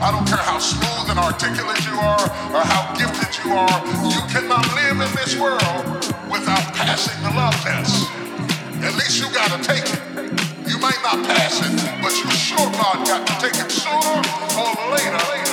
I don't care how smooth and articulate you are or how gifted you are. You cannot live in this world without passing the love test. At least you gotta take it. You might not pass it, but you sure God got to take it sooner or later.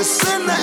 It's in the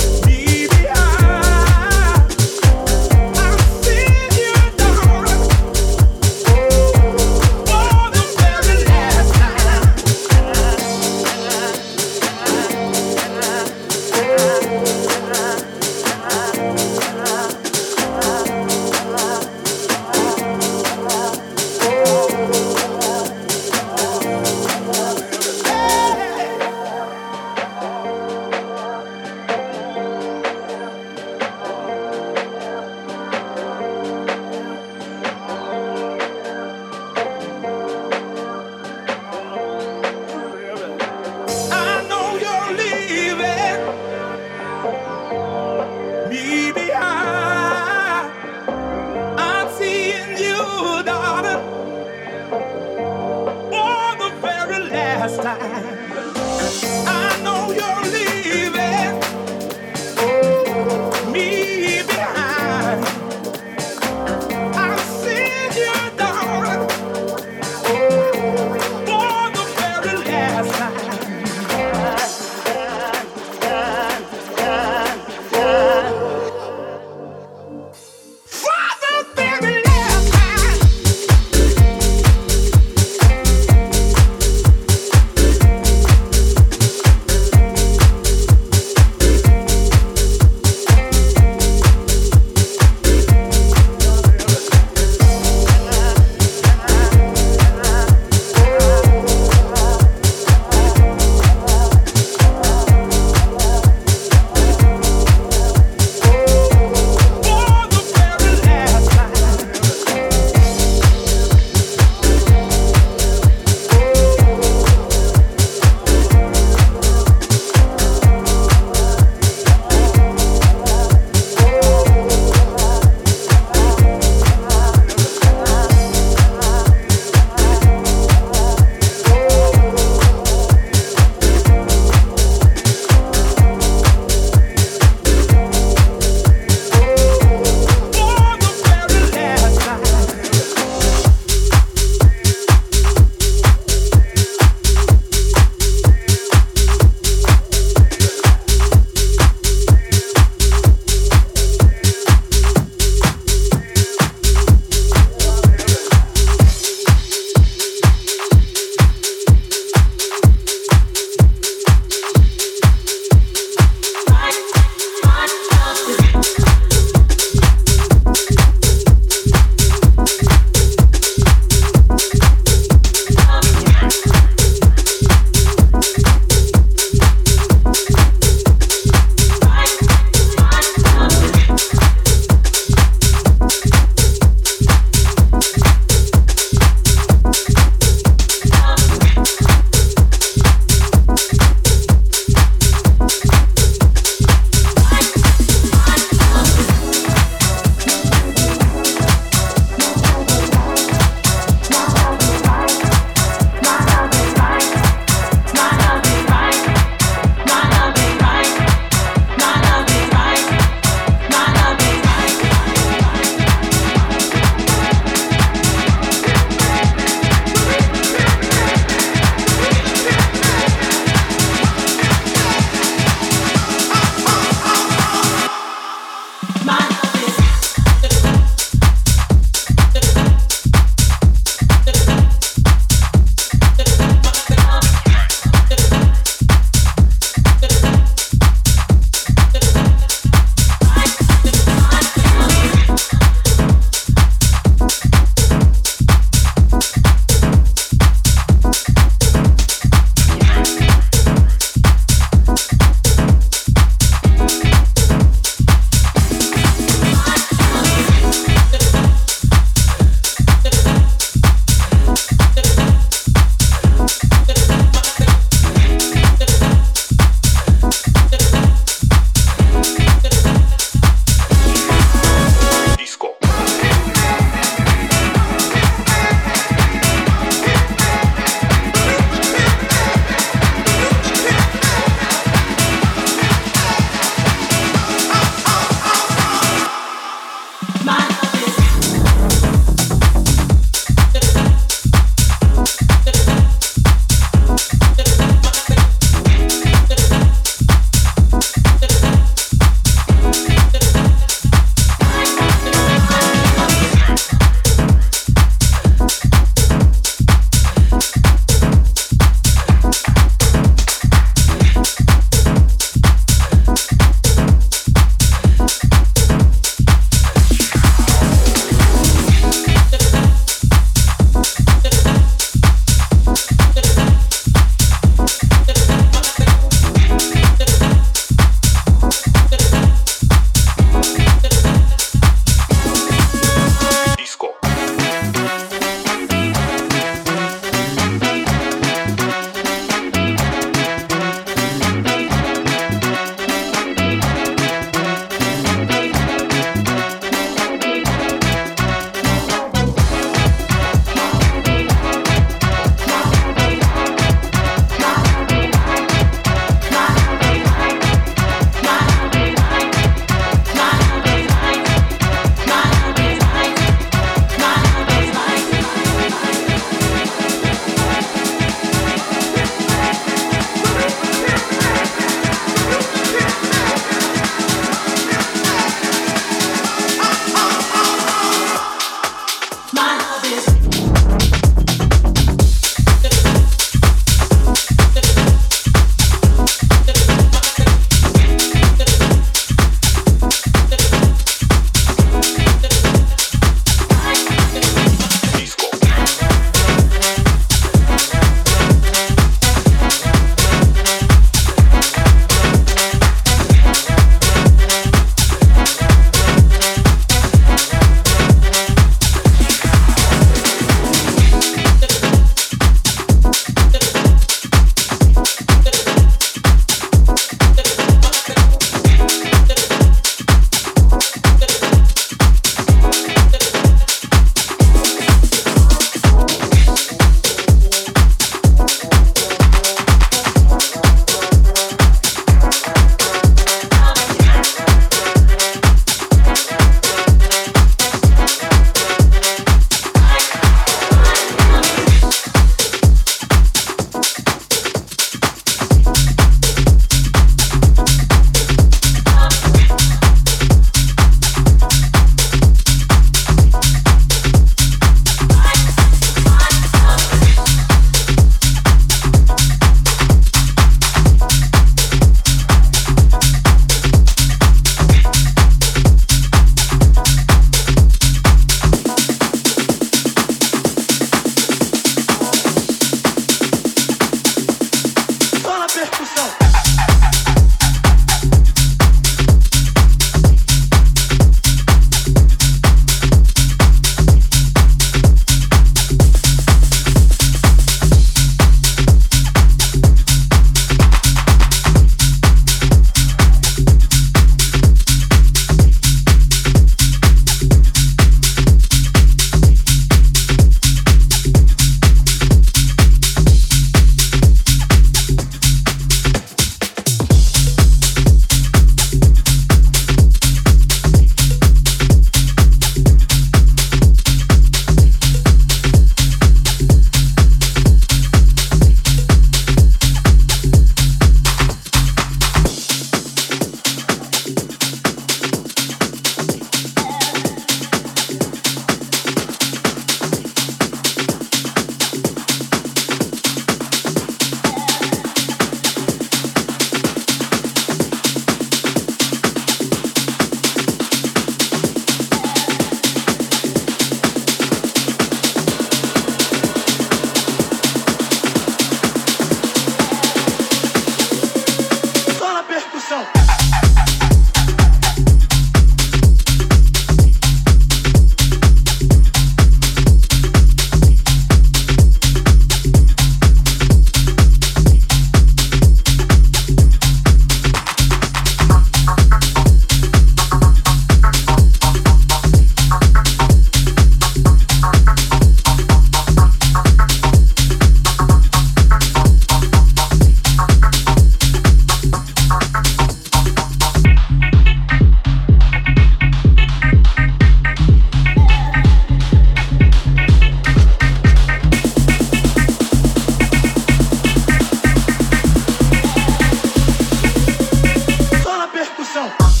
yourself.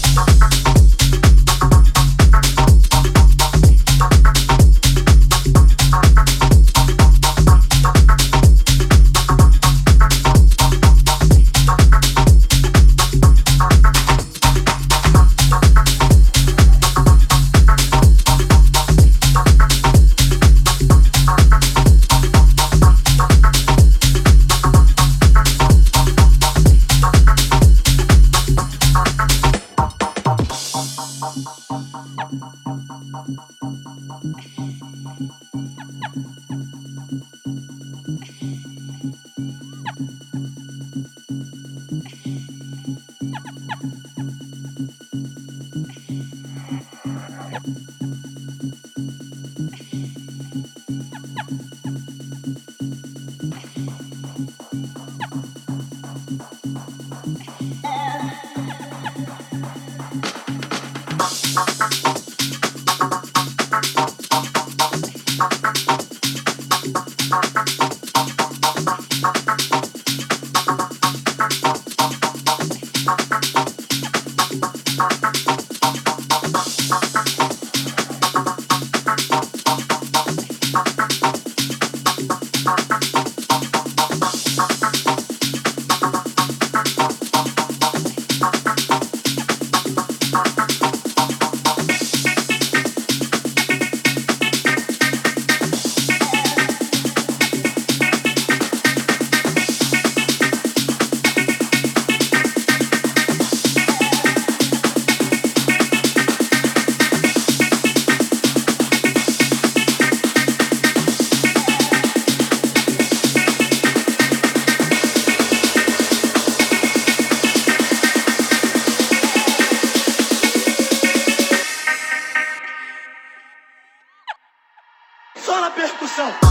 Everybody